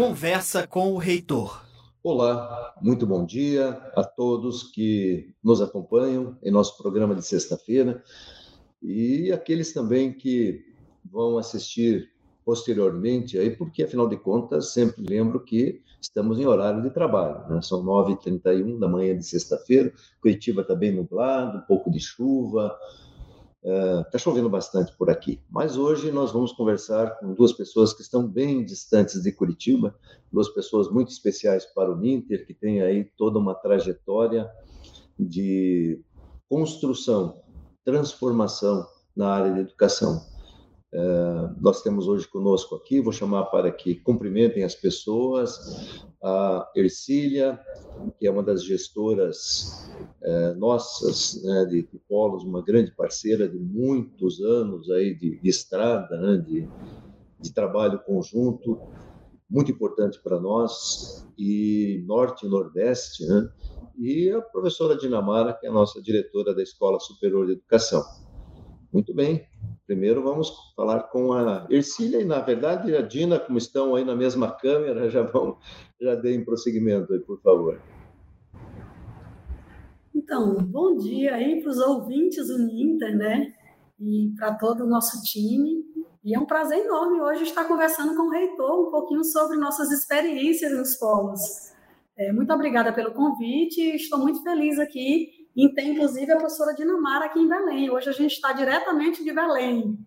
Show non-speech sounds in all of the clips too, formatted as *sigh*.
Conversa com o reitor. Olá, muito bom dia a todos que nos acompanham em nosso programa de sexta-feira e aqueles também que vão assistir posteriormente, aí, porque afinal de contas, sempre lembro que estamos em horário de trabalho, né? são 9h31 da manhã de sexta-feira, Curitiba está bem nublado, um pouco de chuva, Está uh, chovendo bastante por aqui, mas hoje nós vamos conversar com duas pessoas que estão bem distantes de Curitiba, duas pessoas muito especiais para o Ninter, que tem aí toda uma trajetória de construção, transformação na área de educação. Uh, nós temos hoje conosco aqui, vou chamar para que cumprimentem as pessoas, a Ercília, que é uma das gestoras uh, nossas né, de, de, polos, uma grande parceira de muitos anos aí de, de estrada, né, de, de trabalho conjunto, muito importante para nós, e Norte e Nordeste, né, e a professora Dinamara, que é a nossa diretora da Escola Superior de Educação. Muito bem. Primeiro vamos falar com a Ercília e, na verdade, a Dina, como estão aí na mesma câmera, já vão, já deem prosseguimento aí, por favor. Então, bom dia aí para os ouvintes do Ninter, né? E para todo o nosso time. E é um prazer enorme hoje estar conversando com o reitor um pouquinho sobre nossas experiências nos polos. É, muito obrigada pelo convite, estou muito feliz aqui e tem, inclusive, a professora Dinamara aqui em Belém. Hoje a gente está diretamente de Belém.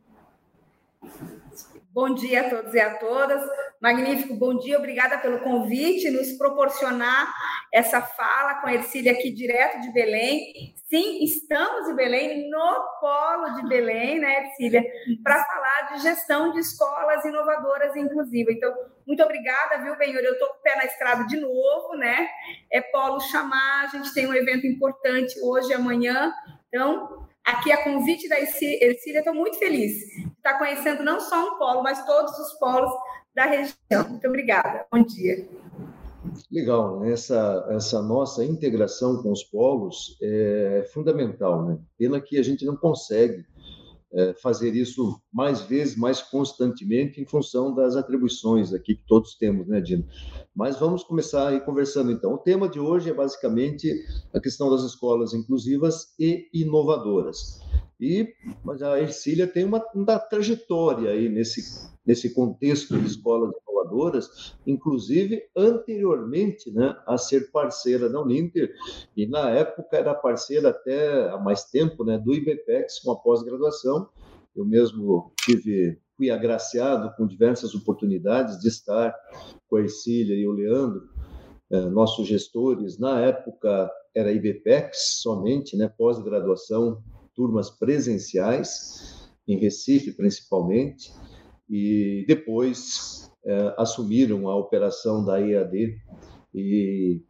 Bom dia a todos e a todas. Magnífico, bom dia. Obrigada pelo convite, nos proporcionar essa fala com a Ercília aqui direto de Belém. Sim, estamos em Belém, no polo de Belém, né, Ercília, para falar de gestão de escolas inovadoras e inclusivas. Então, muito obrigada, viu, Benhor? Eu estou com o pé na estrada de novo, né? É polo chamar, a gente tem um evento importante hoje e amanhã. Então, aqui a convite da Ercília, estou muito feliz de estar conhecendo não só um polo, mas todos os polos da região. Muito obrigada. Bom dia. Legal, né? essa, essa nossa integração com os polos é fundamental, né? Pena que a gente não consegue é, fazer isso mais vezes, mais constantemente, em função das atribuições aqui que todos temos, né, Dino? Mas vamos começar aí conversando então. O tema de hoje é basicamente a questão das escolas inclusivas e inovadoras. E mas a Ercília tem uma, uma trajetória aí nesse, nesse contexto de escolas inovadoras, inclusive anteriormente né, a ser parceira da Uninter, e na época era parceira até há mais tempo né, do IBPEX com a pós-graduação. Eu mesmo tive fui agraciado com diversas oportunidades de estar com a Ercília e o Leandro, eh, nossos gestores. Na época era IBPEX somente, né, pós-graduação, turmas presenciais, em Recife principalmente, e depois eh, assumiram a operação da EAD e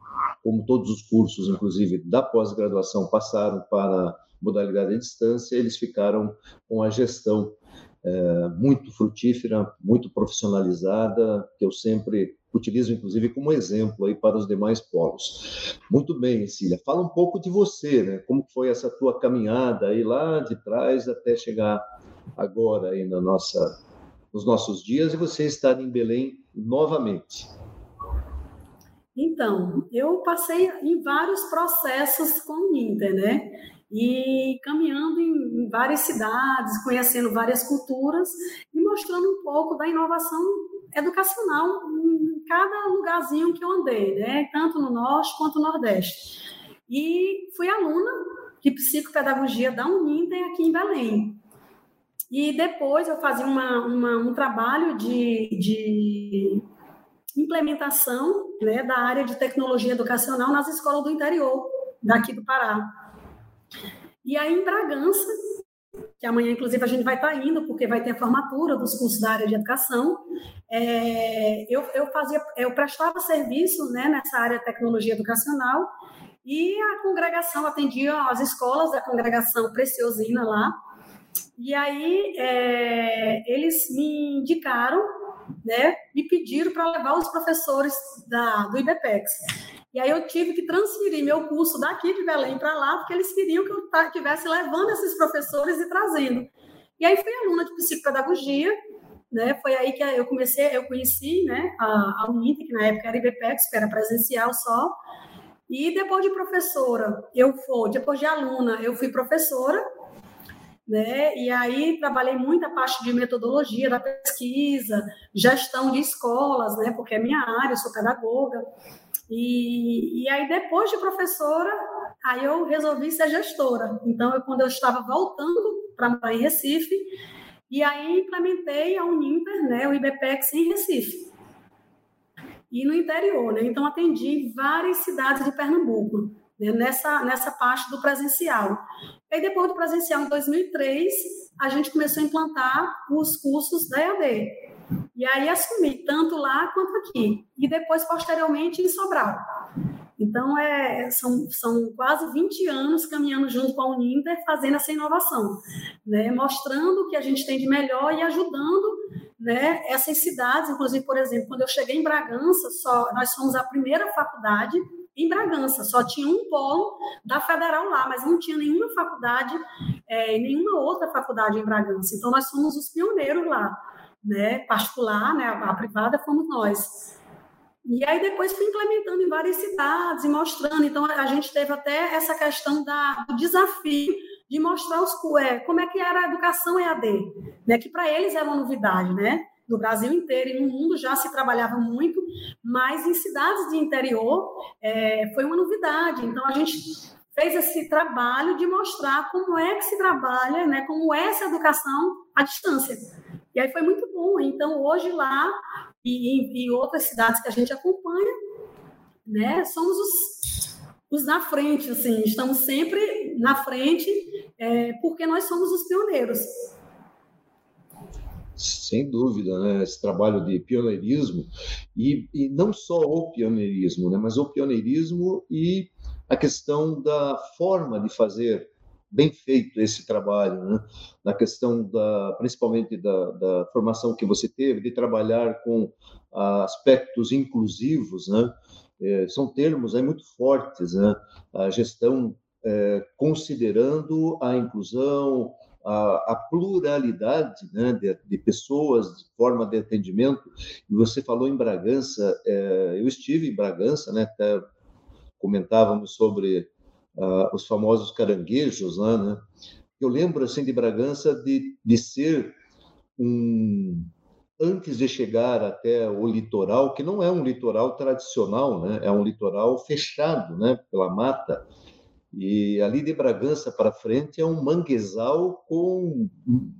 como todos os cursos, inclusive da pós-graduação, passaram para modalidade à distância, eles ficaram com a gestão é, muito frutífera, muito profissionalizada, que eu sempre utilizo, inclusive, como exemplo aí para os demais polos. Muito bem, Cília, fala um pouco de você, né? Como foi essa tua caminhada aí lá de trás até chegar agora aí na nossa, nos nossos dias e você estar em Belém novamente. Então, eu passei em vários processos com o Inter, né? e caminhando em, várias cidades, conhecendo várias culturas e mostrando um pouco da inovação educacional em cada lugarzinho que eu andei, né? tanto no Norte quanto no Nordeste. E fui aluna de psicopedagogia da Uninter aqui em Belém. E depois eu fazia uma, uma, um trabalho de, de implementação né, da área de tecnologia educacional nas escolas do interior daqui do Pará. E aí em Bragança, que amanhã, inclusive, a gente vai estar tá indo, porque vai ter a formatura dos cursos da área de educação. É, eu, eu fazia, eu prestava serviço né, nessa área de tecnologia educacional e a congregação atendia as escolas da congregação Preciosina lá. E aí é, eles me indicaram, né, me pediram para levar os professores da, do IBPEX. E aí eu tive que transferir meu curso daqui de Belém para lá, porque eles queriam que eu estivesse levando esses professores e trazendo. E aí fui aluna de psicopedagogia, né? Foi aí que eu comecei, eu conheci, né, a, a Uninter, que na época era IBPEX, que era presencial só. E depois de professora, eu fui, depois de aluna, eu fui professora, né? E aí trabalhei muito a parte de metodologia da pesquisa, gestão de escolas, né? Porque é minha área, eu sou pedagoga. E, e aí depois de professora, aí eu resolvi ser gestora. Então, eu, quando eu estava voltando para em Recife, e aí implementei a Uninter, né, o IBPEX em Recife. E no interior, né? Então atendi várias cidades de Pernambuco, né, nessa nessa parte do presencial. E depois do presencial em 2003, a gente começou a implantar os cursos da EAD. E aí assumi tanto lá quanto aqui. E depois posteriormente em Sobral. Então, é, são, são quase 20 anos caminhando junto com a Uninter, fazendo essa inovação, né? mostrando o que a gente tem de melhor e ajudando né, essas cidades. Inclusive, por exemplo, quando eu cheguei em Bragança, só, nós fomos a primeira faculdade em Bragança, só tinha um polo da federal lá, mas não tinha nenhuma faculdade, é, nenhuma outra faculdade em Bragança. Então, nós fomos os pioneiros lá, né? particular, né? a privada fomos nós. E aí depois fui implementando em várias cidades e mostrando. Então a gente teve até essa questão da, do desafio de mostrar os, é, como é que era a educação EAD, né? que para eles era uma novidade, né? No Brasil inteiro e no mundo já se trabalhava muito, mas em cidades de interior é, foi uma novidade. Então a gente fez esse trabalho de mostrar como é que se trabalha, né? Como é essa educação à distância. E aí foi muito bom. Então hoje lá e em outras cidades que a gente acompanha, né, somos os, os na frente, assim, estamos sempre na frente, é, porque nós somos os pioneiros. Sem dúvida, né? esse trabalho de pioneirismo, e, e não só o pioneirismo, né? mas o pioneirismo e a questão da forma de fazer bem feito esse trabalho, né? na questão da, principalmente da, da, formação que você teve, de trabalhar com aspectos inclusivos, né? É, são termos aí muito fortes, né? A gestão é, considerando a inclusão, a, a pluralidade né? de, de, pessoas, de forma de atendimento. E você falou em Bragança, é, eu estive em Bragança, né? Até comentávamos sobre uh, os famosos caranguejos lá, né? Eu lembro assim de Bragança de, de ser um antes de chegar até o litoral, que não é um litoral tradicional, né? É um litoral fechado, né? Pela mata. E ali de Bragança para frente é um manguezal com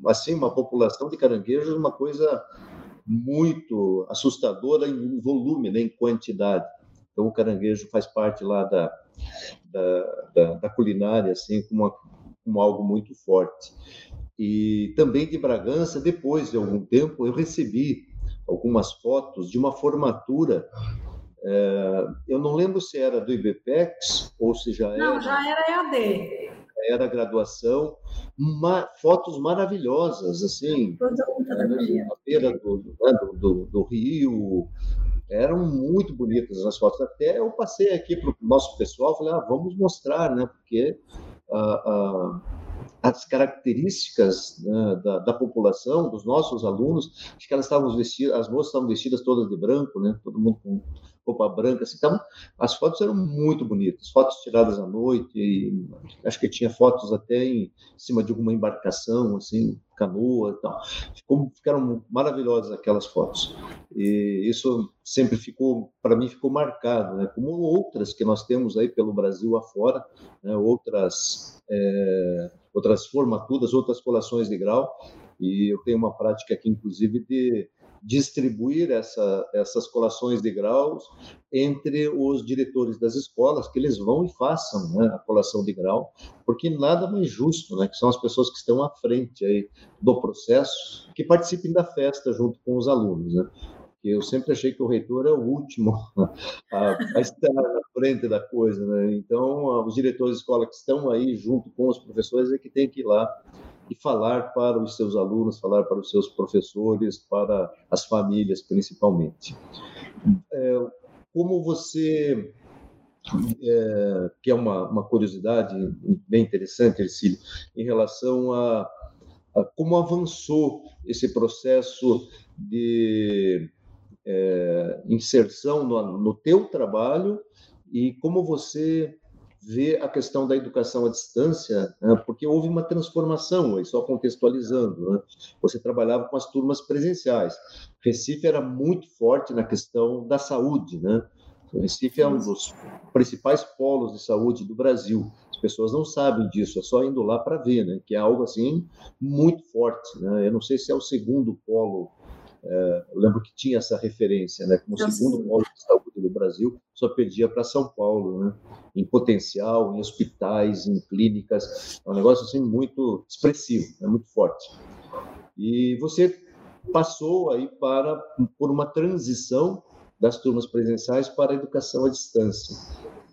assim uma população de caranguejos, uma coisa muito assustadora em volume, né? em quantidade. Então o caranguejo faz parte lá da, da, da, da culinária, assim, como, como algo muito forte. E também de Bragança, depois de algum tempo, eu recebi algumas fotos de uma formatura. É, eu não lembro se era do IBPEX ou se já era. Não, já era EAD. Era graduação, ma, fotos maravilhosas, assim, é, na beira do, né, do, do, do Rio, eram muito bonitas as fotos. Até eu passei aqui para o nosso pessoal, falei, ah, vamos mostrar, né? Porque ah, ah, as características né, da, da, população, dos nossos alunos, acho que elas estavam vestidas, as moças estavam vestidas todas de branco, né? Todo mundo com roupa branca, assim, então as fotos eram muito bonitas, fotos tiradas à noite, e acho que tinha fotos até em cima de alguma embarcação, assim, canoa e tal. Ficou, ficaram maravilhosas aquelas fotos. E isso sempre ficou, para mim, ficou marcado, né? como outras que nós temos aí pelo Brasil afora, né? outras, é, outras formaturas, outras colações de grau. E eu tenho uma prática aqui, inclusive, de distribuir essa, essas colações de graus entre os diretores das escolas, que eles vão e façam né, a colação de grau, porque nada mais justo, né, que são as pessoas que estão à frente aí do processo, que participem da festa junto com os alunos. Né? Eu sempre achei que o reitor é o último *laughs* a, a estar na frente da coisa. Né? Então, os diretores de escola que estão aí junto com os professores é que tem que ir lá e falar para os seus alunos, falar para os seus professores, para as famílias principalmente. É, como você é, que é uma, uma curiosidade bem interessante, Ercílio, em relação a, como avançou esse processo de é, inserção no, no teu trabalho e como você vê a questão da educação à distância, né? porque houve uma transformação, aí só contextualizando. Né? Você trabalhava com as turmas presenciais. Recife era muito forte na questão da saúde, né? O Recife é um dos principais polos de saúde do Brasil. As pessoas não sabem disso, é só indo lá para ver, né? Que é algo assim muito forte, né? Eu não sei se é o segundo polo. É, eu lembro que tinha essa referência, né? Como o segundo polo de saúde do Brasil, só perdia para São Paulo, né? Em potencial, em hospitais, em clínicas, é um negócio assim muito expressivo, né? muito forte. E você passou aí para por uma transição das turmas presenciais para a educação à distância.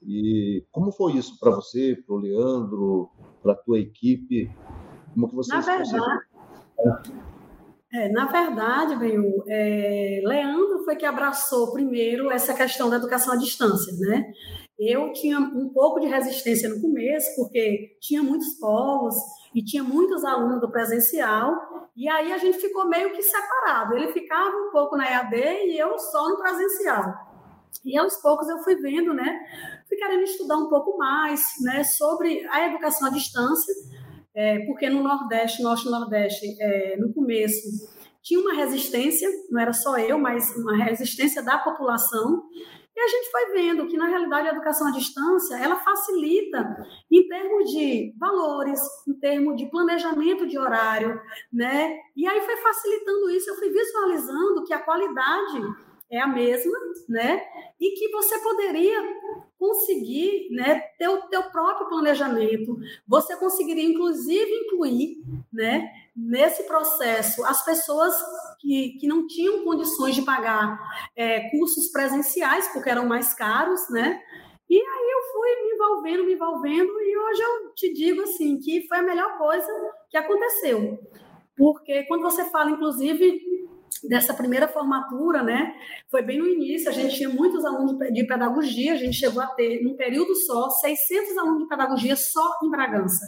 E como foi isso para você, para o Leandro, para a tua equipe? Como que vocês na verdade, é, na verdade, Benhu, é, Leandro foi que abraçou primeiro essa questão da educação à distância, né? Eu tinha um pouco de resistência no começo, porque tinha muitos povos e tinha muitos alunos do presencial, e aí a gente ficou meio que separado. Ele ficava um pouco na EAD e eu só no presencial. E aos poucos eu fui vendo, né? Fui querendo estudar um pouco mais, né? Sobre a educação à distância, é, porque no Nordeste, Norte e Nordeste, é, no começo, tinha uma resistência, não era só eu, mas uma resistência da população. E a gente foi vendo que, na realidade, a educação à distância, ela facilita em termos de valores, em termos de planejamento de horário, né? E aí foi facilitando isso, eu fui visualizando que a qualidade é a mesma, né? E que você poderia conseguir, né, ter o teu próprio planejamento. Você conseguiria, inclusive, incluir, né, nesse processo as pessoas que, que não tinham condições de pagar é, cursos presenciais, porque eram mais caros, né? E aí eu fui me envolvendo, me envolvendo, e hoje eu te digo assim que foi a melhor coisa que aconteceu. Porque quando você fala, inclusive, dessa primeira formatura, né? Foi bem no início, a gente tinha muitos alunos de pedagogia, a gente chegou a ter, num período só, 600 alunos de pedagogia só em Bragança.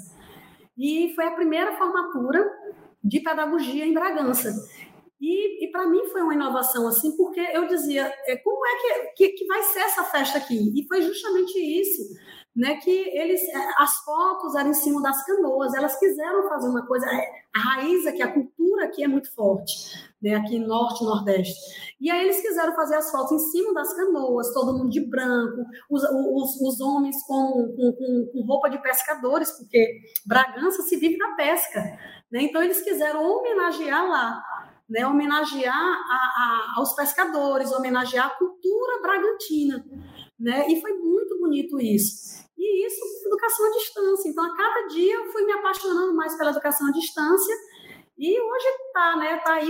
E foi a primeira formatura de pedagogia em Bragança. E, e para mim foi uma inovação, assim, porque eu dizia, é, como é que, que, que vai ser essa festa aqui? E foi justamente isso né, que eles, é, as fotos eram em cima das canoas, elas quiseram fazer uma coisa, é, a raiz aqui, a cultura aqui é muito forte, né, aqui norte, nordeste, e aí eles quiseram fazer as fotos em cima das canoas, todo mundo de branco, os, os, os homens com, com, com, roupa de pescadores, porque Bragança se vive da pesca, né, então eles quiseram homenagear lá, né, homenagear a, a, aos pescadores, homenagear a cultura bragantina, né, e foi muito bonito isso. E isso, educação à distância. Então, a cada dia eu fui me apaixonando mais pela educação à distância. E hoje está, né? Tá aí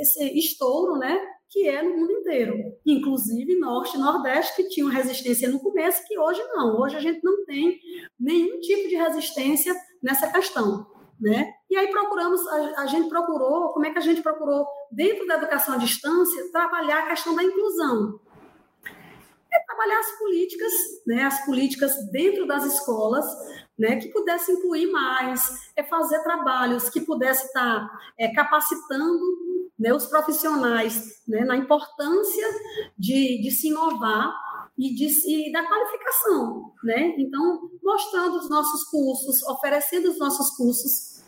esse estouro, né? Que é no mundo inteiro. Inclusive Norte e Nordeste, que tinham resistência no começo, que hoje não. Hoje a gente não tem nenhum tipo de resistência nessa questão. Né? E aí procuramos, a, a, gente procurou, como é que a gente procurou, dentro da educação à distância, trabalhar a questão da inclusão é trabalhar as políticas, né, as políticas dentro das escolas, né, que pudesse incluir mais, é fazer trabalhos que pudesse estar é, capacitando né, os profissionais né, na importância de, de se inovar e, de, e da qualificação, né? Então, mostrando os nossos cursos, oferecendo os nossos cursos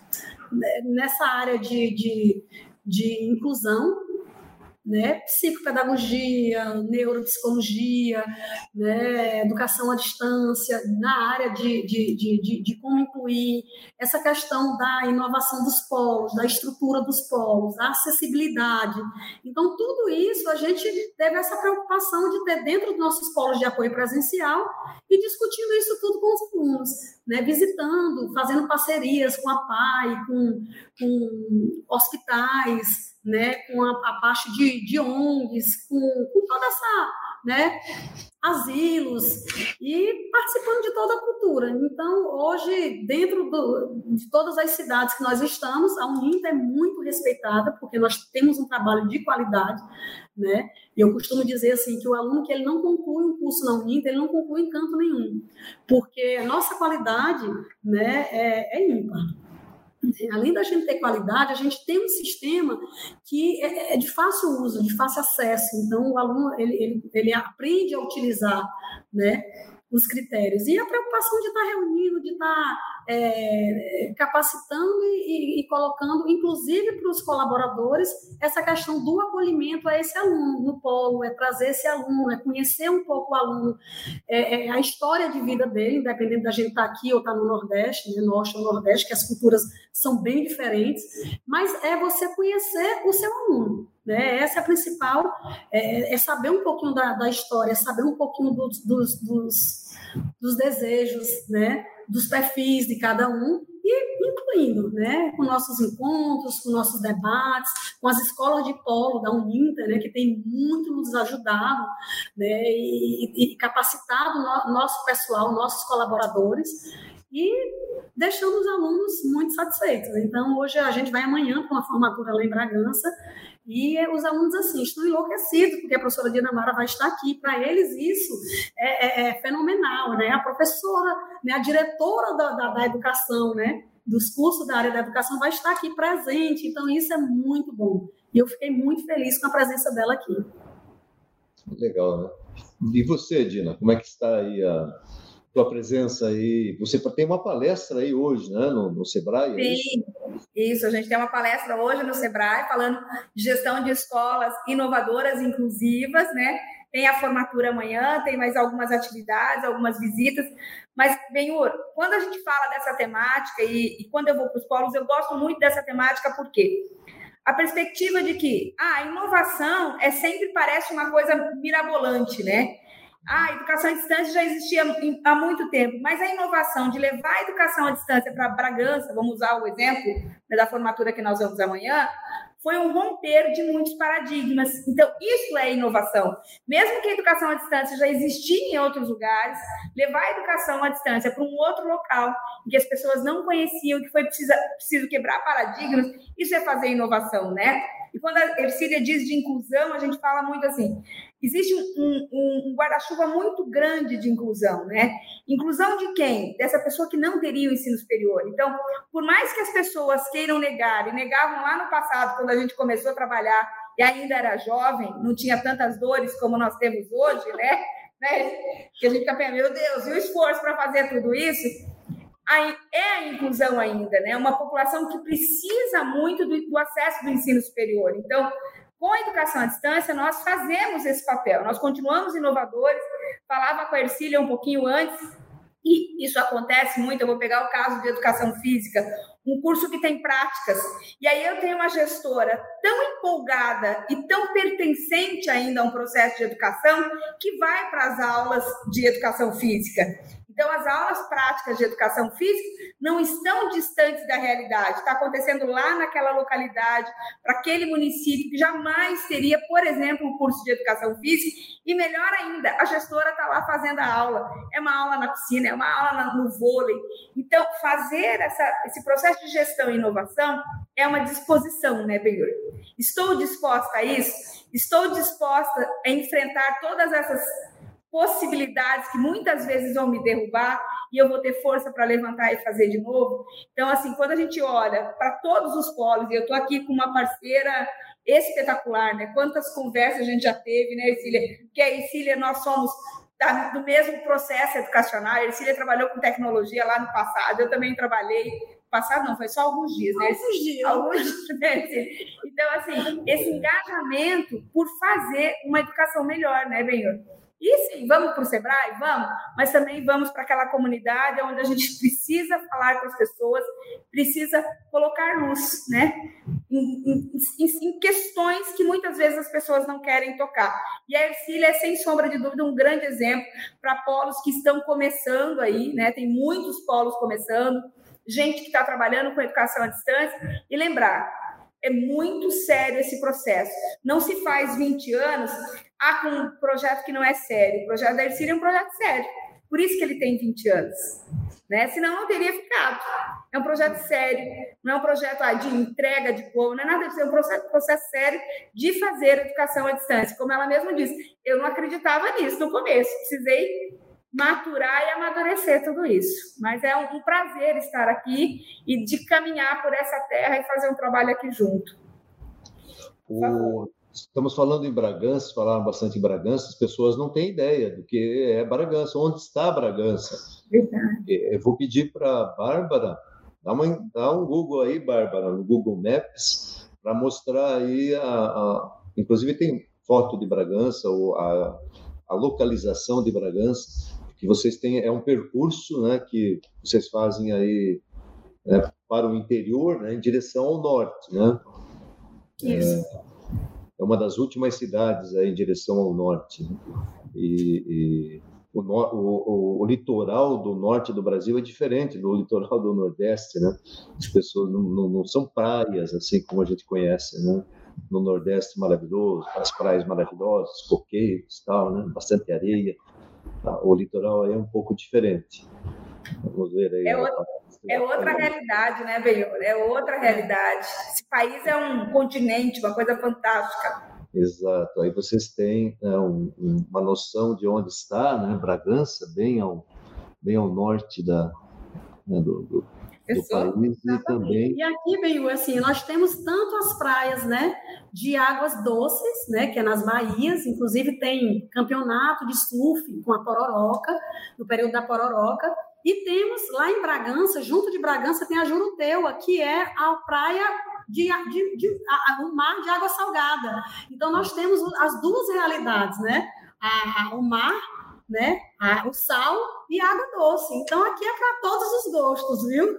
né, nessa área de, de, de inclusão, né? psicopedagogia, neuropsicologia, né? educação à distância, na área de, de, de, de, como incluir essa questão da inovação dos polos, da estrutura dos polos, da acessibilidade. Então, tudo isso a gente teve essa preocupação de ter dentro dos nossos polos de apoio presencial e discutindo isso tudo com os alunos, né? visitando, fazendo parcerias com a PAI, com, com hospitais, né, com a, a parte de, de ONGs, com, com toda essa, né, asilos e participando de toda a cultura. Então, hoje, dentro do, de todas as cidades que nós estamos, a Uninter é muito respeitada, porque nós temos um trabalho de qualidade, né? E eu costumo dizer assim que o aluno que ele não conclui um curso na Uninter, ele não conclui em canto nenhum, porque a nossa qualidade, né, é, é ímpar. Além da gente ter qualidade, a gente tem um sistema que é, é de fácil uso, de fácil acesso. Então, o aluno ele, ele, ele aprende a utilizar, né? Os critérios. E a preocupação de estar reunindo, de estar é, capacitando e, e, colocando, inclusive para os colaboradores, essa questão do acolhimento a esse aluno no polo, é trazer esse aluno, é conhecer um pouco o aluno, é, é a história de vida dele, independente da gente estar aqui ou estar no Nordeste, né, Norte ou Nordeste, que as culturas são bem diferentes, mas é você conhecer o seu aluno. Né? Essa é a principal, é, é saber um pouquinho da, da, história, é saber um pouquinho dos, dos, dos dos desejos, né, dos perfis de cada um e incluindo, né, com nossos encontros, com nossos debates, com as escolas de polo da Uninter, né, que tem muito nos ajudado, né, e, e capacitado no, nosso pessoal, nossos colaboradores e deixando os alunos muito satisfeitos. Então, hoje a gente vai amanhã para uma formatura lá em Bragança e os alunos, assim, estão enlouquecidos, porque a professora Dina Mara vai estar aqui. Para eles, isso é, é, é, fenomenal, né? A professora, né, a diretora da, da, da educação, né? Dos cursos da área da educação vai estar aqui presente. Então, isso é muito bom. E eu fiquei muito feliz com a presença dela aqui. Legal, né? E você, Dina, como é que está aí a, tua presença aí. Você tem uma palestra aí hoje, né, no, no Sebrae? Sim, é isso? isso. A gente tem uma palestra hoje no Sebrae falando de gestão de escolas inovadoras inclusivas, né? Tem a formatura amanhã, tem mais algumas atividades, algumas visitas. Mas, Benhur, quando a gente fala dessa temática e, e quando eu vou para os polos, eu gosto muito dessa temática porque a perspectiva de que ah, a inovação é sempre parece uma coisa mirabolante, né? Ah, a educação à distância já existia há muito tempo, mas a inovação de levar a educação à distância para Bragança, vamos usar o exemplo né, da formatura que nós vamos amanhã, foi um romper de muitos paradigmas. Então, isso é inovação. Mesmo que a educação à distância já existia em outros lugares, levar a educação à distância para um outro local em que as pessoas não conheciam, que foi preciso, preciso quebrar paradigmas, isso é fazer inovação, né? E quando a Ercília diz de inclusão, a gente fala muito assim: existe um, um, um guarda-chuva muito grande de inclusão, né? Inclusão de quem? Dessa pessoa que não teria o ensino superior. Então, por mais que as pessoas queiram negar, e negavam lá no passado, quando a gente começou a trabalhar e ainda era jovem, não tinha tantas dores como nós temos hoje, né? *laughs* né? Que a gente fica pensando, meu Deus, e o esforço para fazer tudo isso? É a inclusão ainda, né? Uma população que precisa muito do, do acesso do ensino superior. Então, com a educação à distância, nós fazemos esse papel, nós continuamos inovadores. Falava com a Ercília um pouquinho antes, e isso acontece muito. Eu vou pegar o caso de educação física, um curso que tem práticas, e aí eu tenho uma gestora tão empolgada e tão pertencente ainda a um processo de educação que vai para as aulas de educação física. Então, as aulas práticas de educação física não estão distantes da realidade, está acontecendo lá naquela localidade, para aquele município que jamais teria, por exemplo, um curso de educação física, e melhor ainda, a gestora está lá fazendo a aula. É uma aula na piscina, é uma aula no vôlei. Então, fazer essa, esse processo de gestão e inovação é uma disposição, né, Benhur? Estou disposta a isso? Estou disposta a enfrentar todas essas possibilidades que muitas vezes vão me derrubar e eu vou ter força para levantar e fazer de novo. Então, assim, quando a gente olha para todos os polos, e eu estou aqui com uma parceira espetacular, né? Quantas conversas a gente já teve, né, Ercília? Que a Ercília, nós somos do mesmo processo educacional. A Ercília trabalhou com tecnologia lá no passado, eu também trabalhei passado não, foi só alguns dias, né? Alguns dias. Alguns dias. Né? Então, assim, esse engajamento por fazer uma educação melhor, né, Benhor? E sim, vamos para o Sebrae? Vamos, mas também vamos para aquela comunidade onde a gente *laughs* precisa falar com as pessoas, precisa colocar luz, né? Em, em, em, questões que muitas vezes as pessoas não querem tocar. E a Ercília é, sem sombra de dúvida, um grande exemplo para polos que estão começando aí, né? Tem muitos polos começando, gente que está trabalhando com educação à distância. E lembrar, é muito sério esse processo. Não se faz 20 anos ah, com um projeto que não é sério. O projeto da Ercília é um projeto sério. Por isso que ele tem 20 anos. Né? Senão não teria ficado. É um projeto sério, não é um projeto ah, de entrega de povo, não é nada disso, é um processo, processo sério de fazer educação à distância. Como ela mesma disse, eu não acreditava nisso no começo, precisei maturar e amadurecer tudo isso. Mas é um, um prazer estar aqui e de caminhar por essa terra e fazer um trabalho aqui junto. O... Estamos falando em Bragança, falaram bastante em Bragança, as pessoas não têm ideia do que é Bragança, onde está Bragança. Verdade. Eu vou pedir para a Bárbara, dá, uma, dá um Google aí, Bárbara, no Google Maps, para mostrar aí, a, a, inclusive tem foto de Bragança, ou a, a localização de Bragança, que vocês têm, é um percurso né, que vocês fazem aí né, para o interior, né, em direção ao norte, né? Isso. É, é uma das últimas cidades aí em direção ao norte. Né? E, e o, o, o, litoral do norte do Brasil é diferente do litoral do nordeste, né? As pessoas não, não, não são praias assim como a gente conhece, né? No nordeste maravilhoso, as praias maravilhosas, coqueiros, tal, né? Bastante areia. Tá? O litoral é um pouco diferente. Vamos ver aí. É, outra, é outra realidade, né, Benhor? É outra realidade. Esse país é um continente, uma coisa fantástica. Exato. Aí vocês têm é, um, uma noção de onde está, né? Bragança, bem ao, bem ao norte da, né, do, do, do país e também. E aqui, bem, assim, nós temos tanto as praias, né, de águas doces, né, que é nas Bahias, inclusive tem campeonato de surf com a Pororoca, no período da Pororoca, e temos lá em Bragança, junto de Bragança, tem a Juruteua, que é a praia de, de, de a, um mar de água salgada. Então nós temos as duas realidades, né? A, a, o mar, né? o sal e a água doce. Então aqui é para todos os gostos, viu?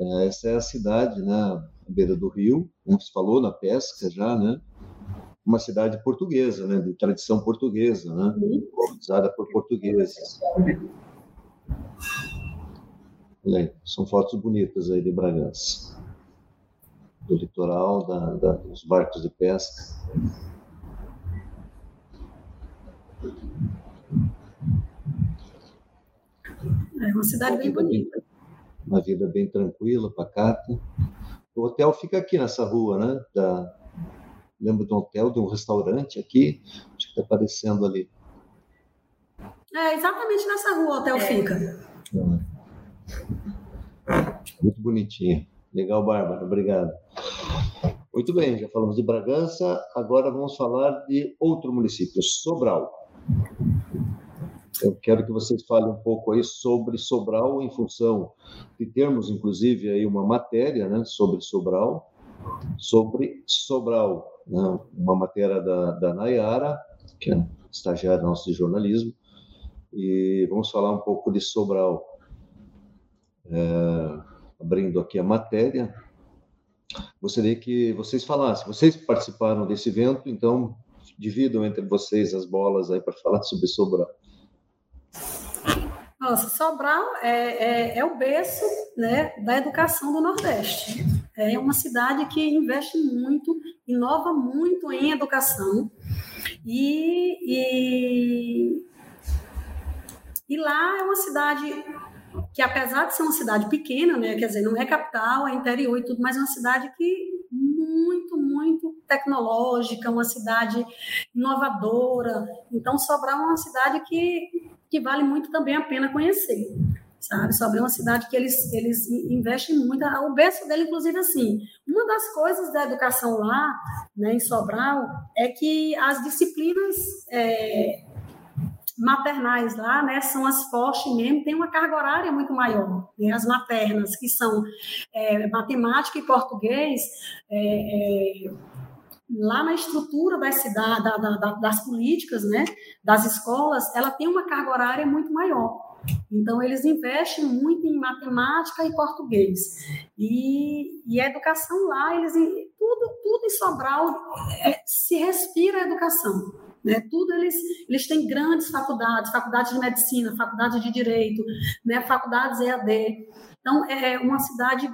É, essa é a cidade, né? À beira do rio, como você falou, na pesca já, né? Uma cidade portuguesa, né? De tradição portuguesa, né? Colonizada por portugueses. Olha aí, são fotos bonitas aí de Bragança. Do litoral, da, da, dos barcos de pesca. É uma cidade uma bem bonita. Bem, uma vida bem tranquila, pacata. O hotel fica aqui nessa rua, né? Da, lembro de um hotel, de um restaurante aqui, acho que está aparecendo ali. É, exatamente nessa rua o hotel é. fica. Muito bonitinho. Legal, Bárbara, obrigado. Muito bem, já falamos de Bragança, agora vamos falar de outro município, Sobral. Eu quero que vocês falem um pouco aí sobre Sobral em função de termos, inclusive, aí uma matéria né, sobre Sobral, sobre Sobral, né, uma matéria da, da Nayara, que é estagiária nossa de jornalismo, e vamos falar um pouco de Sobral. É, abrindo aqui a matéria, gostaria que vocês falassem. Vocês participaram desse evento, então dividam entre vocês as bolas aí para falar sobre Sobral. Nossa, Sobral é, é, é, o berço né, da educação do Nordeste. É uma cidade que investe muito, inova muito em educação e, e e lá é uma cidade que, apesar de ser uma cidade pequena, né, quer dizer, não é capital, é interior e tudo, mas é uma cidade que muito, muito tecnológica, uma cidade inovadora. Então, Sobral é uma cidade que, que vale muito também a pena conhecer. Sabe, Sobral é uma cidade que eles, eles investem muito. O berço dele, inclusive, assim, uma das coisas da educação lá, né, em Sobral, é que as disciplinas é, maternais lá, né, são as fortes mesmo, tem uma carga horária muito maior. Né, as maternas, que são é, matemática e português, é, é, lá na estrutura das, da, da, das políticas, né, das escolas, ela tem uma carga horária muito maior. Então, eles investem muito em matemática e português. E, e a educação lá, eles tudo, tudo em Sobral é, se respira a educação. Né? Tudo eles, eles têm grandes faculdades, faculdades de medicina, faculdade de direito, né? faculdades EAD. Então, é uma cidade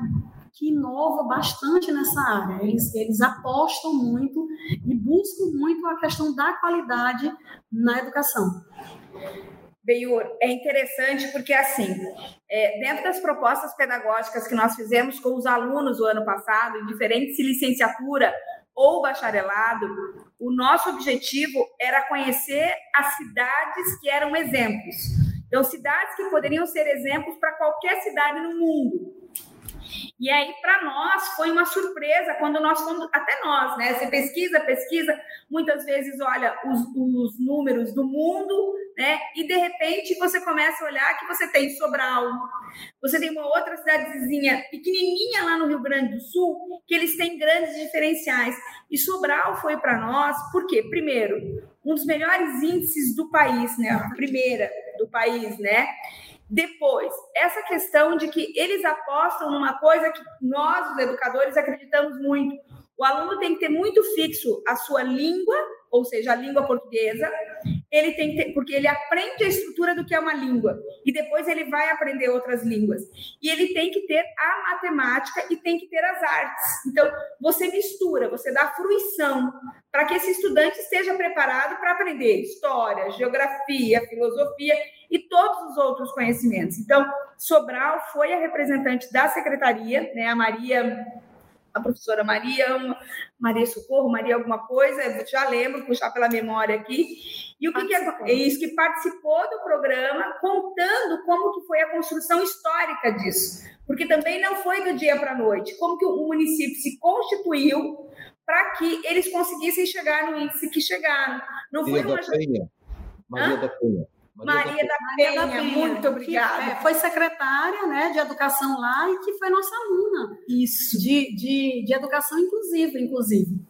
que inova bastante nessa área. Eles, eles apostam muito e buscam muito a questão da qualidade na educação. Beiur, é interessante porque, assim, é, dentro das propostas pedagógicas que nós fizemos com os alunos o ano passado, em diferentes licenciatura, ou bacharelado, o nosso objetivo era conhecer as cidades que eram exemplos. Então, cidades que poderiam ser exemplos para qualquer cidade no mundo. E aí, para nós, foi uma surpresa quando nós fomos, até nós, né? Você pesquisa, pesquisa, muitas vezes olha os, os números do mundo, né? E de repente você começa a olhar que você tem Sobral, você tem uma outra cidadezinha pequenininha lá no Rio Grande do Sul, que eles têm grandes diferenciais. E Sobral foi para nós, por quê? Primeiro, um dos melhores índices do país, né? A primeira do país, né? Depois, essa questão de que eles apostam numa coisa que nós, os educadores, acreditamos muito. O aluno tem que ter muito fixo a sua língua, ou seja, a língua portuguesa, ele tem que ter, porque ele aprende a estrutura do que é uma língua e depois ele vai aprender outras línguas. E ele tem que ter a matemática e tem que ter as artes. Então, você mistura, você dá fruição para que esse estudante esteja preparado para aprender história, geografia, filosofia e todos os outros conhecimentos. Então, Sobral foi a representante da secretaria, né, a Maria a professora Maria, Maria Socorro, Maria alguma coisa, eu já lembro, puxar pela memória aqui. E o que, que é, é isso? Que participou do programa, contando como que foi a construção histórica disso. Porque também não foi do dia para a noite. Como que o município se constituiu para que eles conseguissem chegar no índice que chegaram. Não Maria foi uma... Maria da Penha. Maria, Maria da, Penha, da Penha, muito obrigada. Que, é, foi secretária né, de educação lá e que foi nossa aluna. Isso. De, de, de educação inclusiva, inclusive.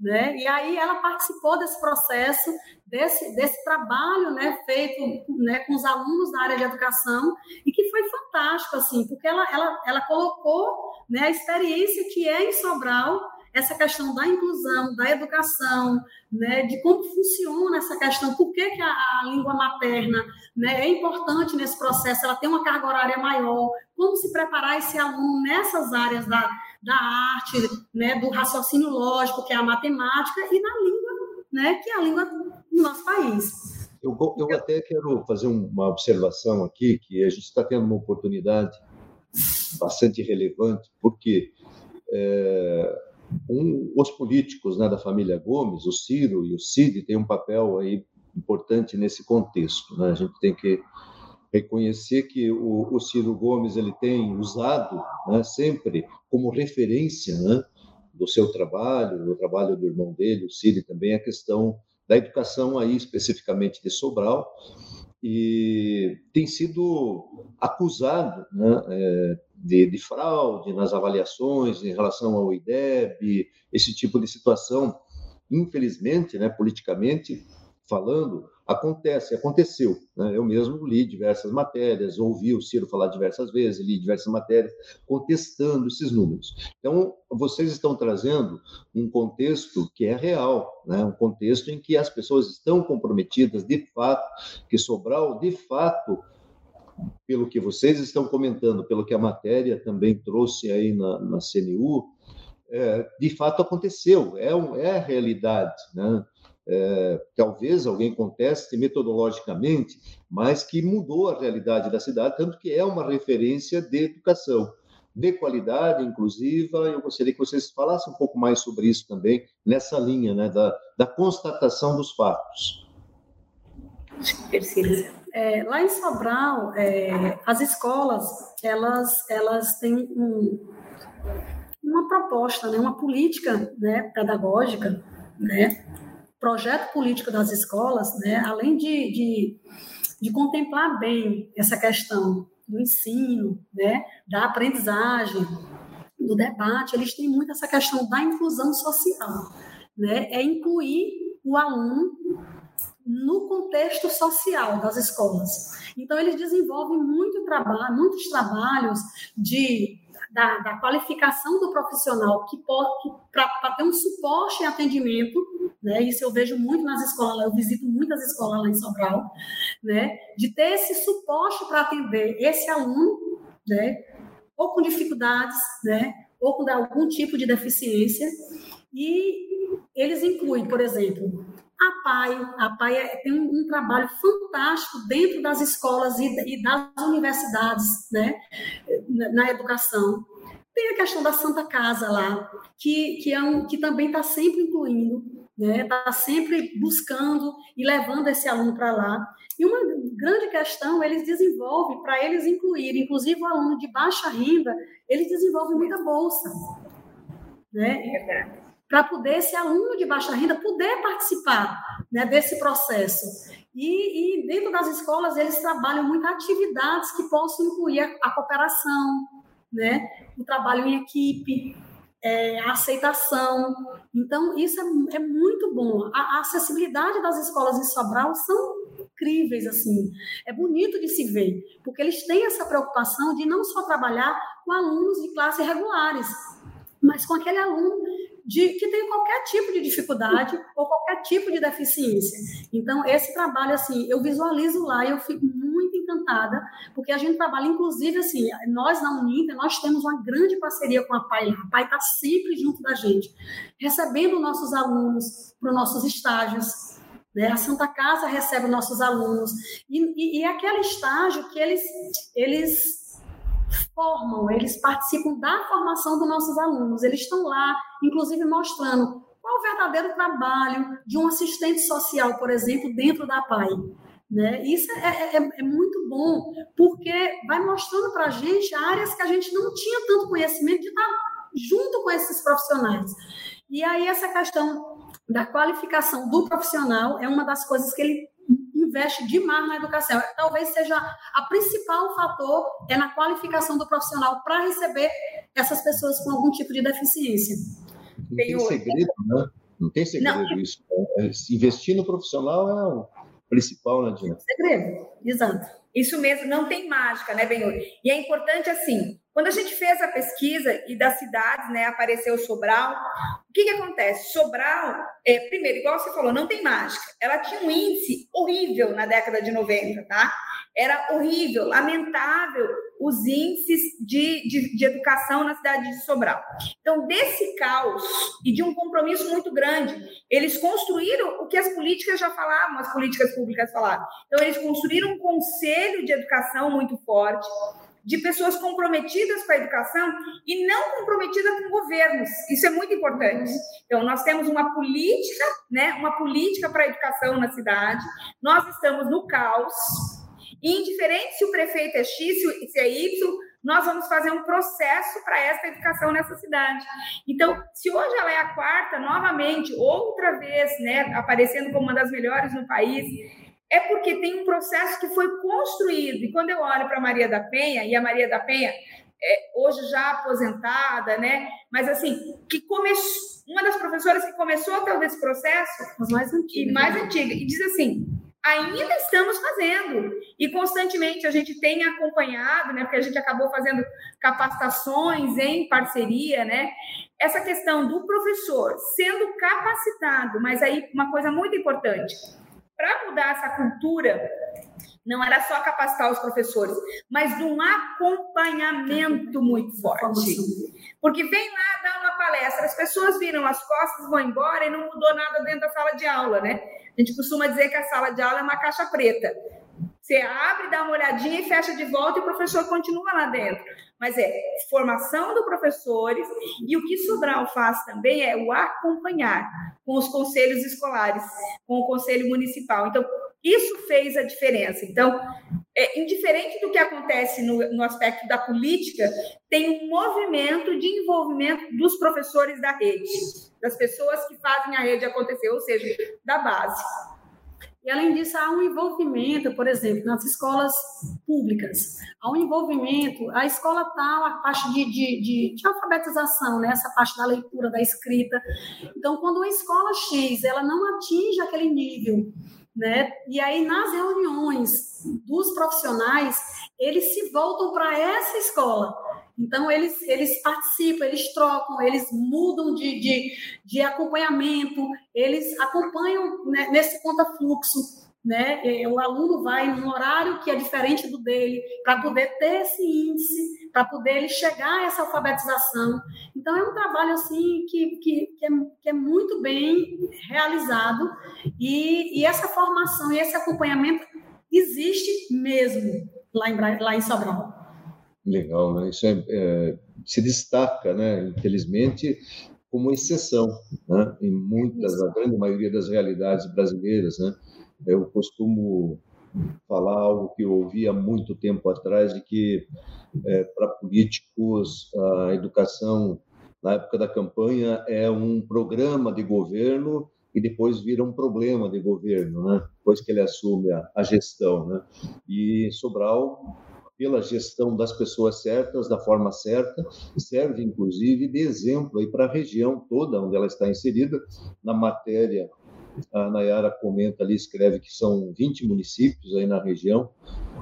Né? E aí ela participou desse processo, desse, desse trabalho né, feito né, com os alunos da área de educação e que foi fantástico, assim, porque ela, ela, ela colocou né, a experiência que é em Sobral essa questão da inclusão, da educação, né, de como funciona essa questão, por que, que a, a, língua materna né, é importante nesse processo, ela tem uma carga horária maior, como se preparar esse aluno nessas áreas da, da arte, né, do raciocínio lógico, que é a matemática, e na língua, né, que é a língua do nosso país. Eu, eu até quero fazer uma observação aqui, que a gente está tendo uma oportunidade bastante relevante, porque é, um, os políticos né, da família Gomes, o Ciro e o Cid, têm um papel aí importante nesse contexto. Né? A gente tem que reconhecer que o, o Ciro Gomes ele tem usado né, sempre como referência né, do seu trabalho, do trabalho do irmão dele, o Cid também, a questão da educação aí especificamente de Sobral, e tem sido acusado né, é, de, de, fraude nas avaliações em relação ao IDEB, esse tipo de situação, infelizmente, né, politicamente falando, acontece, aconteceu. Né? Eu mesmo li diversas matérias, ouvi o Ciro falar diversas vezes, li diversas matérias contestando esses números. Então, vocês estão trazendo um contexto que é real, né? um contexto em que as pessoas estão comprometidas de fato, que Sobral, de fato, pelo que vocês estão comentando, pelo que a matéria também trouxe aí na, na CNU, é, de fato aconteceu, é, um, é a realidade, né? É, talvez alguém conteste metodologicamente, mas que mudou a realidade da cidade, tanto que é uma referência de educação, de qualidade inclusiva. Eu gostaria que vocês falassem um pouco mais sobre isso também, nessa linha né, da, da constatação dos fatos. É, lá em Sobral, é, as escolas elas, elas têm um, uma proposta, né, uma política né, pedagógica, né, projeto político das escolas, né, além de, de, de contemplar bem essa questão do ensino, né, da aprendizagem, do debate, eles têm muito essa questão da inclusão social, né, é incluir o aluno no contexto social das escolas. Então, eles desenvolvem muito trabalho, muitos trabalhos de, da, da qualificação do profissional que, para ter um suporte em atendimento, né? Isso eu vejo muito nas escolas, eu visito muitas escolas lá em Sobral, né? De ter esse suporte para atender esse aluno, né? Ou com dificuldades, né? Ou com algum tipo de deficiência. E eles incluem, por exemplo, a PAI, a PAI é, tem um, um, trabalho fantástico dentro das escolas e, e das universidades, né, na, na, educação. Tem a questão da Santa Casa lá, que, que, é um, que também está sempre incluindo, está né? Tá sempre buscando e levando esse aluno para lá. E uma grande questão, eles desenvolvem, para eles incluírem, inclusive o aluno de baixa renda, eles desenvolvem muita bolsa. Né? Para poder esse aluno de baixa renda poder participar né, desse processo. E, e, dentro das escolas, eles trabalham muitas atividades que possam incluir a, a cooperação, né, o trabalho em equipe, é, a aceitação. Então, isso é, é muito bom. A, a, acessibilidade das escolas em Sobral são incríveis, assim. É bonito de se ver, porque eles têm essa preocupação de não só trabalhar com alunos de classe regulares, mas com aquele aluno de, que tem qualquer tipo de dificuldade ou qualquer tipo de deficiência. Então, esse trabalho, assim, eu visualizo lá e eu fico muito encantada, porque a gente trabalha, inclusive, assim, nós na Uninter, nós temos uma grande parceria com a PAI. A PAI está sempre junto da gente, recebendo nossos alunos para os nossos estágios, né? A Santa Casa recebe nossos alunos. E, e, e, é aquele estágio que eles, eles formam, eles participam da formação dos nossos alunos. Eles estão lá, inclusive, mostrando qual o verdadeiro trabalho de um assistente social, por exemplo, dentro da PAI. Né? Isso é, é, é, é muito bom, porque vai mostrando para a gente áreas que a gente não tinha tanto conhecimento de estar junto com esses profissionais. E aí, essa questão da qualificação do profissional é uma das coisas que ele investe demais na educação. Talvez seja a principal fator é na qualificação do profissional para receber essas pessoas com algum tipo de deficiência. Não tem, tem segredo, né? Não tem segredo Não. isso. É, investir no profissional é o principal, né, Dina? Segredo, exato. Isso mesmo, não tem mágica, né, Benhur? E é importante assim, quando a gente fez a pesquisa e das cidades, né, apareceu Sobral, o que, que acontece? Sobral, é, primeiro, igual você falou, não tem mágica. Ela tinha um índice horrível na década de 90, tá? Era horrível, lamentável os índices de, de, de educação na cidade de Sobral. Então, desse caos e de um compromisso muito grande, eles construíram o que as políticas já falavam, as políticas públicas falavam. Então, eles construíram um conselho de educação muito forte, de pessoas comprometidas com a educação e não comprometidas com governos. Isso é muito importante. Então, nós temos uma política, né, uma política para a educação na cidade. Nós estamos no caos. E indiferente se o prefeito é X, se é Y, nós vamos fazer um processo para essa educação nessa cidade. Então, se hoje ela é a quarta, novamente, outra vez, né, aparecendo como uma das melhores no país, é porque tem um processo que foi construído. E quando eu olho para Maria da Penha, e a Maria da Penha, é, hoje já aposentada, né? Mas assim, que começou, uma das professoras que começou todo esse processo, As mais antiga, e mais né? antiga, e diz assim: ainda estamos fazendo. E constantemente a gente tem acompanhado, né? Porque a gente acabou fazendo capacitações em parceria, né? Essa questão do professor sendo capacitado, mas aí uma coisa muito importante para mudar essa cultura, não era só capacitar os professores, mas um acompanhamento muito forte. Porque vem lá dar uma palestra, as pessoas viram as costas, vão embora e não mudou nada dentro da sala de aula, né? A gente costuma dizer que a sala de aula é uma caixa preta. Você abre, dá uma olhadinha e fecha de volta e o professor continua lá dentro. Mas é formação dos professores e o que Sobral faz também é o acompanhar com os conselhos escolares, com o conselho municipal. Então, isso fez a diferença. Então, é, indiferente do que acontece no, no aspecto da política, tem um movimento de envolvimento dos professores da rede, das pessoas que fazem a rede acontecer, ou seja, da base. E, além disso, há um envolvimento, por exemplo, nas escolas públicas. Há um envolvimento, a escola tal, a parte de, de, de, de, alfabetização, né? essa parte da leitura, da escrita. Então, quando a escola X ela não atinge aquele nível, né? e aí nas reuniões dos profissionais, eles se voltam para essa escola então, eles, eles participam, eles trocam, eles mudam de, de, de acompanhamento, eles acompanham né, nesse conta-fluxo. Né? O aluno vai num horário que é diferente do dele, para poder ter esse índice, para poder ele chegar a essa alfabetização. Então, é um trabalho assim que, que, que, é, que é muito bem realizado, e, e essa formação e esse acompanhamento existe mesmo lá em, lá em Sobral. Legal, né? Isso é, é se destaca, né, infelizmente, como exceção né, em muitas, a grande maioria das realidades brasileiras. Né? Eu costumo falar algo que eu ouvi há muito tempo atrás, de que é, para políticos a educação na época da campanha é um programa de governo e depois vira um problema de governo, né? Depois que ele assume a, a gestão, né? E Sobral pela gestão das pessoas certas, da forma certa, serve inclusive de exemplo aí para a região toda onde ela está inserida. Na matéria, a Nayara comenta ali, escreve que são 20 municípios aí na região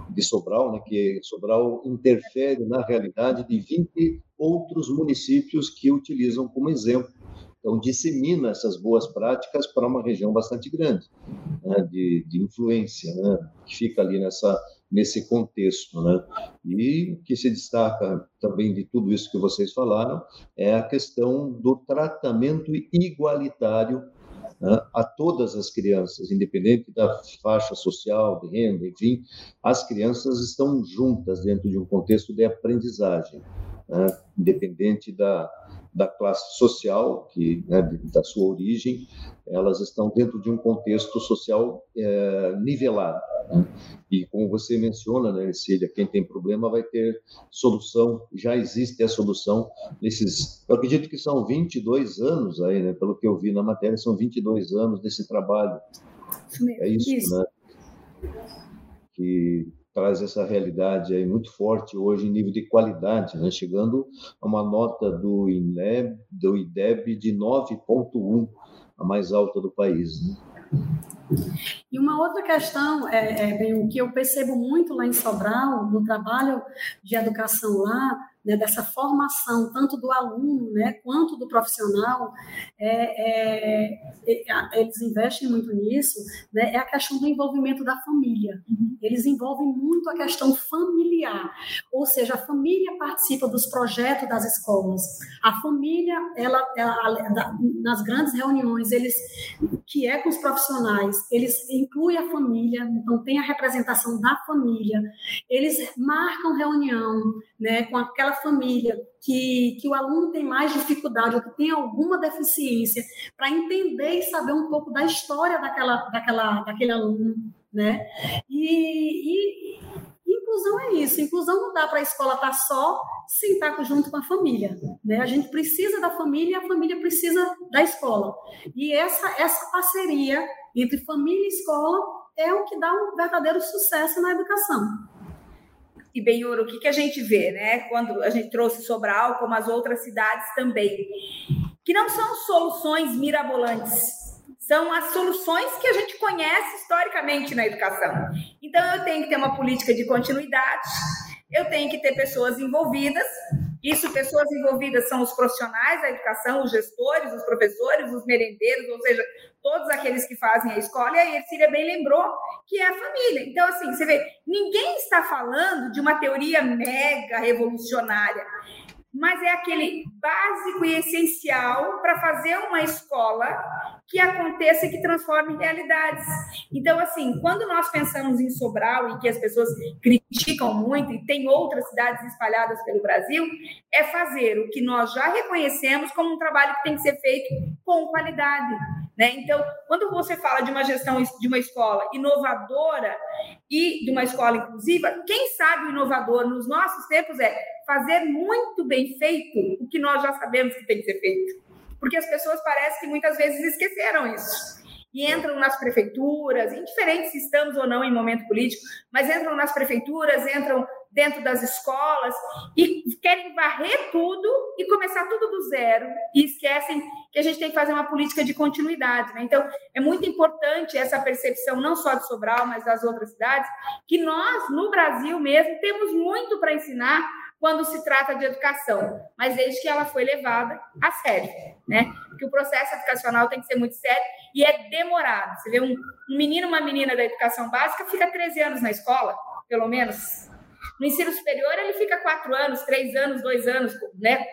de Sobral, né, que Sobral interfere na realidade de 20 outros municípios que utilizam como exemplo então, dissemina essas boas práticas para uma região bastante grande, né, de, de, influência, né, que fica ali nessa, nesse contexto. Né? E o que se destaca também de tudo isso que vocês falaram é a questão do tratamento igualitário né, a todas as crianças, independente da faixa social, de renda, enfim, as crianças estão juntas dentro de um contexto de aprendizagem, né, independente da, da classe social, que né, da sua origem, elas estão dentro de um contexto social é, nivelado. Né? E como você menciona, né, Cília, quem tem problema vai ter solução, já existe a solução nesses, eu acredito que são 22 anos aí, né, pelo que eu vi na matéria, são 22 anos desse trabalho. É isso, isso. né? Que traz essa realidade aí muito forte hoje em nível de qualidade, né? chegando a uma nota do INEB, do IDEB de 9.1, a mais alta do país. Né? E uma outra questão, é, é, bem, o que eu percebo muito lá em Sobral, no trabalho de educação lá, né, dessa formação tanto do aluno né, quanto do profissional, é, é, é, eles investem muito nisso, né, é a questão do envolvimento da família. Uhum. Eles envolvem muito a questão familiar, ou seja, a família participa dos projetos das escolas. A família, ela, ela nas grandes reuniões, eles que é com os profissionais, eles incluem a família, então tem a representação da família. Eles marcam reunião, né, com aquela família que, que o aluno tem mais dificuldade ou que tem alguma deficiência, para entender e saber um pouco da história daquela, daquela, daquele aluno, né? E, e inclusão é isso. Inclusão não dá para a escola estar tá só sem estar junto com a família. Né? A gente precisa da família e a família precisa da escola. E essa, essa parceria entre família e escola é o que dá um verdadeiro sucesso na educação. E Benhur, o que, que a gente vê, né? Quando a gente trouxe Sobral, como as outras cidades também, que não são soluções mirabolantes, são as soluções que a gente conhece historicamente na educação. Então, eu tenho que ter uma política de continuidade, eu tenho que ter pessoas envolvidas. Isso, pessoas envolvidas são os profissionais da educação, os gestores, os professores, os merendeiros, ou seja, todos aqueles que fazem a escola. E a Ercília bem lembrou que é a família. Então, assim, você vê, ninguém está falando de uma teoria mega revolucionária mas é aquele básico e essencial para fazer uma escola que aconteça e que transforme realidades. Então, assim, quando nós pensamos em Sobral e que as pessoas criticam muito, e tem outras cidades espalhadas pelo Brasil, é fazer o que nós já reconhecemos como um trabalho que tem que ser feito com qualidade. Né? Então, quando você fala de uma gestão de uma escola inovadora e de uma escola inclusiva, quem sabe o inovador nos nossos tempos é fazer muito bem feito o que nós já sabemos que tem que ser feito. Porque as pessoas parecem que muitas vezes esqueceram isso. E entram nas prefeituras, indiferente se estamos ou não em momento político, mas entram nas prefeituras, entram dentro das escolas e querem varrer tudo e começar tudo do zero e esquecem que a gente tem que fazer uma política de continuidade. Né? Então, é muito importante essa percepção, não só de Sobral, mas das outras cidades, que nós, no Brasil mesmo, temos muito para ensinar quando se trata de educação, mas desde que ela foi levada a sério, né? Porque o processo educacional tem que ser muito sério e é demorado. Você vê um, um menino, uma menina da educação básica fica 13 anos na escola, pelo menos, No ensino superior, ele fica quatro anos, três anos, dois anos, né?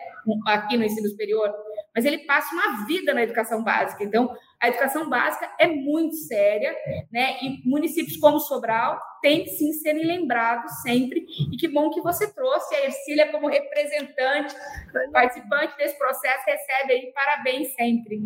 Aqui no ensino superior. Mas ele passa uma vida na educação básica. Então, a educação básica é muito séria, né? E municípios como Sobral têm sim serem lembrados sempre. E que bom que você trouxe a Ercília como representante, participante desse processo, recebe aí parabéns sempre.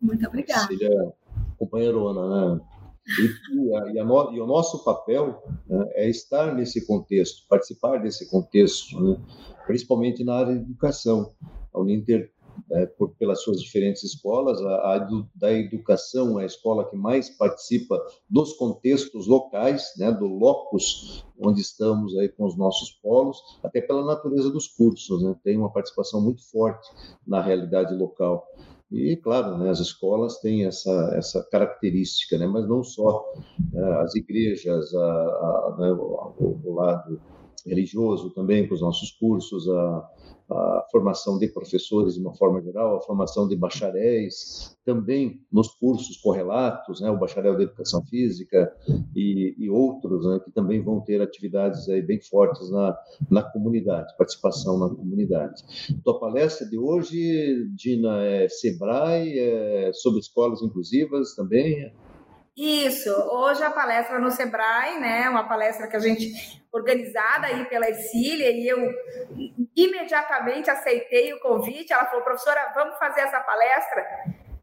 Muito obrigada. Ercília, companheirona, né? E, e, a no, e, o nosso papel né, é estar nesse contexto, participar desse contexto, né, principalmente na área de educação. A Uninter é, por, pelas suas diferentes escolas. A, a, da educação é a escola que mais participa dos contextos locais, né, do locus onde estamos aí com os nossos polos, até pela natureza dos cursos, né, tem uma participação muito forte na realidade local. E, claro, né, as escolas têm essa, essa característica, né, mas não só né, as igrejas, a, a, né, o, o, lado religioso também, com os nossos cursos, a, a formação de professores de uma forma geral, a formação de bacharéis, também nos cursos correlatos, né, o bacharel de educação física e, e outros, né, que também vão ter atividades aí bem fortes na, na comunidade, participação na comunidade. Tua palestra de hoje, Dina, é Sebrae, é sobre escolas inclusivas também? Isso, hoje a palestra no Sebrae, né, uma palestra que a gente organizada aí pela Ercília e eu imediatamente aceitei o convite. Ela falou, professora, vamos fazer essa palestra.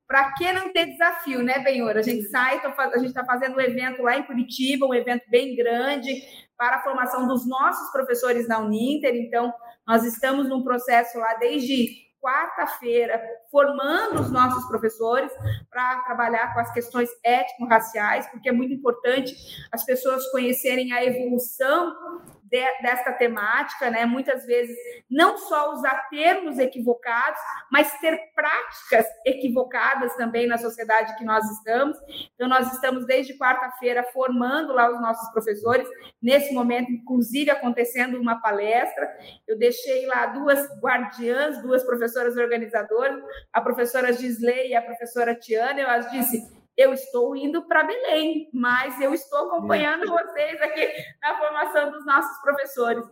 Para que não ter desafio, né, Benhor? A gente sai, a gente está fazendo um evento lá em Curitiba, um evento bem grande para a formação dos nossos professores na Uninter. Então, nós estamos num processo lá desde quarta-feira, formando os nossos professores para trabalhar com as questões étnico-raciais, porque é muito importante as pessoas conhecerem a evolução de, desta temática, né? Muitas vezes não só usar termos equivocados, mas ter práticas equivocadas também na sociedade que nós estamos. Então, nós estamos desde quarta-feira formando lá os nossos professores, nesse momento, inclusive, acontecendo uma palestra. Eu deixei lá duas guardiãs, duas professoras organizadoras, a professora Gisley e a professora Tiana, eu as disse eu estou indo para Belém, mas eu estou acompanhando vocês aqui na formação dos nossos professores.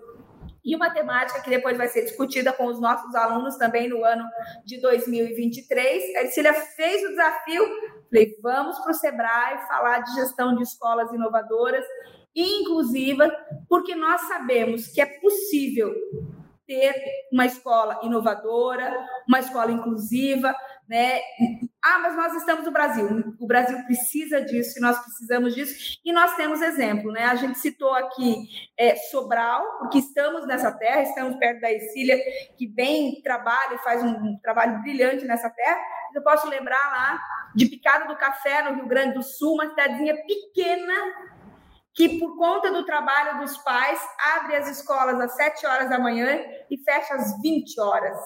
E uma temática que depois vai ser discutida com os nossos alunos também no ano de 2023. A Ercília fez o desafio, falei, vamos para o Sebrae falar de gestão de escolas inovadoras e inclusivas, porque nós sabemos que é possível ter uma escola inovadora, uma escola inclusiva, né? Ah, mas nós estamos no Brasil. O Brasil precisa disso e nós precisamos disso. E nós temos exemplo, né? A gente citou aqui é, Sobral, porque estamos nessa terra, estamos perto da Ercília, que bem trabalha e faz um trabalho brilhante nessa terra. Eu posso lembrar lá de Picada do Café, no Rio Grande do Sul, uma cidadezinha pequena que por conta do trabalho dos pais abre as escolas às 7 horas da manhã e fecha às 20 horas.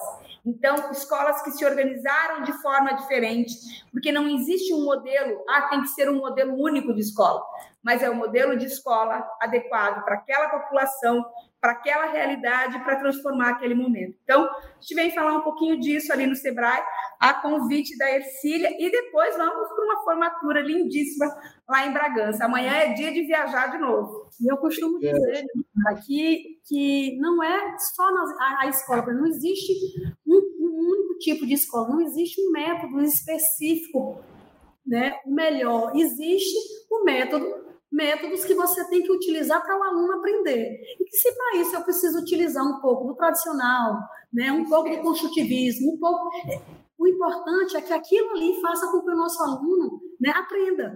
Então, escolas que se organizaram de forma diferente, porque não existe um modelo, ah, tem que ser um modelo único de escola, mas é um modelo de escola adequado para aquela população, para aquela realidade, para transformar aquele momento. Então, a gente vem falar um pouquinho disso ali no Sebrae, a convite da Ercília, e depois vamos para uma formatura lindíssima lá em Bragança. Amanhã é dia de viajar de novo. E eu costumo é. dizer que, que não é só a, a escola, não existe um, um único tipo de escola, não existe um método específico né, o melhor. Existe o método métodos que você tem que utilizar para o aluno aprender. E que se para isso eu preciso utilizar um pouco do tradicional, né, um pouco do construtivismo, um pouco... O importante é que aquilo ali faça com que o nosso aluno né, aprenda.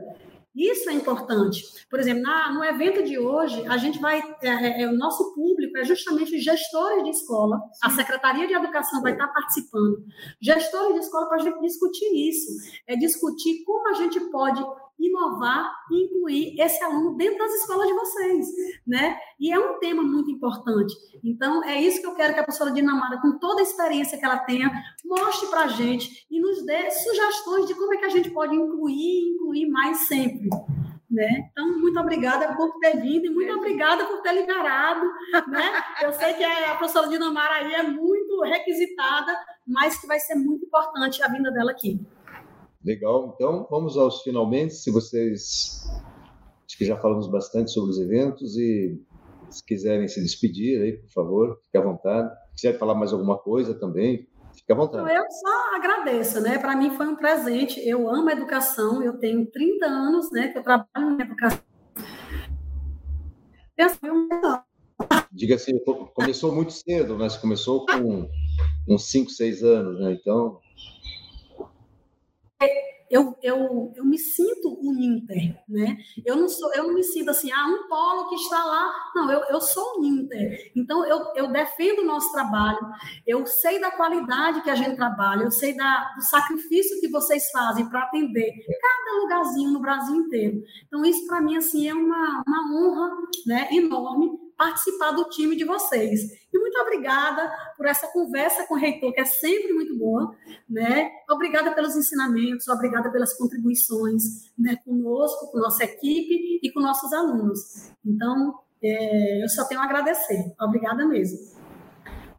Isso é importante. Por exemplo, na, no evento de hoje, a gente vai. É, é, é o nosso público é justamente gestores de escola. A Secretaria de Educação vai estar participando. Gestores de escola para a gente discutir isso. É discutir como a gente pode inovar e incluir esse aluno dentro das escolas de vocês, né? E é um tema muito importante. Então, é isso que eu quero que a professora Dinamara, com toda a experiência que ela tenha, mostre para a gente e nos dê sugestões de como é que a gente pode incluir e incluir mais sempre. Né? Então, muito obrigada por ter vindo e muito obrigada por ter liberado. Né? Eu sei que a professora Dinamara aí é muito requisitada, mas que vai ser muito importante a vinda dela aqui. Legal, então vamos aos finalmente. Se vocês. Acho que já falamos bastante sobre os eventos e se quiserem se despedir aí, por favor, fique à vontade. Se quiser falar mais alguma coisa também, fique à vontade. Eu só agradeço, né? Para mim foi um presente. Eu amo a educação, eu tenho 30 anos, né, que eu trabalho na educação. Diga assim, começou muito cedo? Você começou com uns 5, 6 anos, né? Então, eu, eu, eu me sinto um Inter, né? Eu não sou, eu não me sinto assim, ah, um polo que está lá. Não, eu, eu sou um Inter. Então eu, eu defendo o nosso trabalho. Eu sei da qualidade que a gente trabalha. Eu sei da, do sacrifício que vocês fazem para atender cada lugarzinho no Brasil inteiro. Então isso para mim assim é uma, uma honra, né? Enorme participar do time de vocês. E muito obrigada por essa conversa com o reitor, que é sempre muito boa, né? Obrigada pelos ensinamentos, obrigada pelas contribuições, né, conosco, com nossa equipe e com nossos alunos. Então, é, eu só tenho a agradecer. Obrigada mesmo.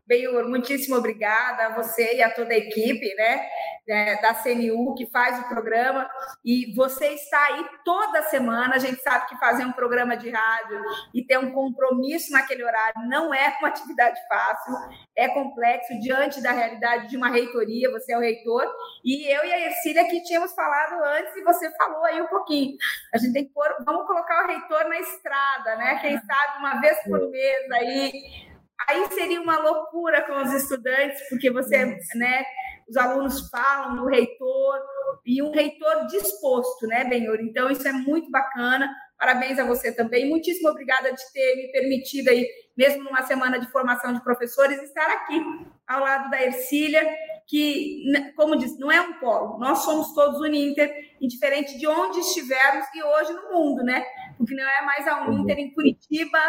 Benhur, muitíssimo obrigada a você e a toda a equipe, né? é, da CNU, que faz o programa, e você está aí toda semana. A gente sabe que fazer um programa de rádio e ter um compromisso naquele horário não é uma atividade fácil, é complexo diante da realidade de uma reitoria. Você é o reitor, e eu e a Ercília que tínhamos falado antes, e você falou aí um pouquinho. A gente tem que pôr, vamos colocar o reitor na estrada, né? Quem sabe uma vez por mês aí. Aí seria uma loucura com os estudantes, porque você, né? os alunos falam do reitor, e um reitor disposto, né, Benhor? Então, isso é muito bacana. Parabéns a você também. Muitíssimo obrigada de ter me permitido aí, mesmo numa semana de formação de professores, estar aqui ao lado da Ercília, que, como disse, não é um polo. Nós somos todos Uninter, indiferente de onde estivermos e hoje no mundo, né? Porque não é mais a Uninter em Curitiba,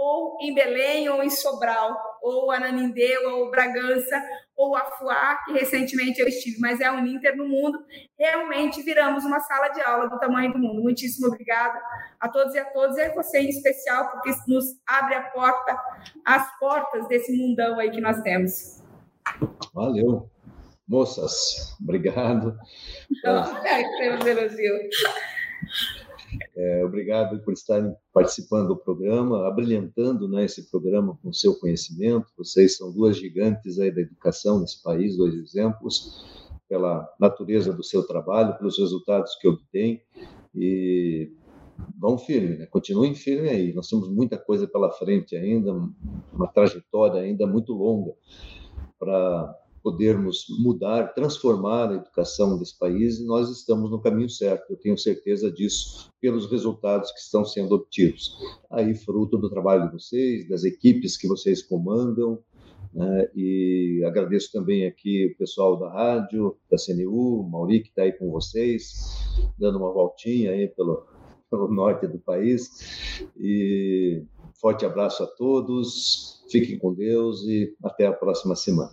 ou em Belém, ou em Sobral, ou Ananindeua, ou Bragança, ou Afuá, que recentemente eu estive, mas é o Uninter no mundo, realmente viramos uma sala de aula do tamanho do mundo. Muitíssimo obrigada a todos e a todas, e a você em especial, porque nos abre a porta, as portas desse mundão aí que nós temos. Valeu. Moças, obrigado. Olha, *laughs* que temos elogio. É, obrigado por estarem participando do programa, abrilhantando né, esse programa com seu conhecimento. Vocês são duas gigantes aí da educação nesse país, dois exemplos, pela natureza do seu trabalho, pelos resultados que obtém. E vão firme, né? continuem firme aí. Nós temos muita coisa pela frente ainda, uma trajetória ainda muito longa para podermos mudar, transformar a educação desse país e nós estamos no caminho certo. Eu tenho certeza disso pelos resultados que estão sendo obtidos. Aí, fruto do trabalho de vocês, das equipes que vocês comandam, né? e agradeço também aqui o pessoal da rádio, da CNU, Mauri, que está aí com vocês, dando uma voltinha aí pelo, *laughs* pelo norte do país. E forte abraço a todos, fiquem com Deus e até a próxima semana.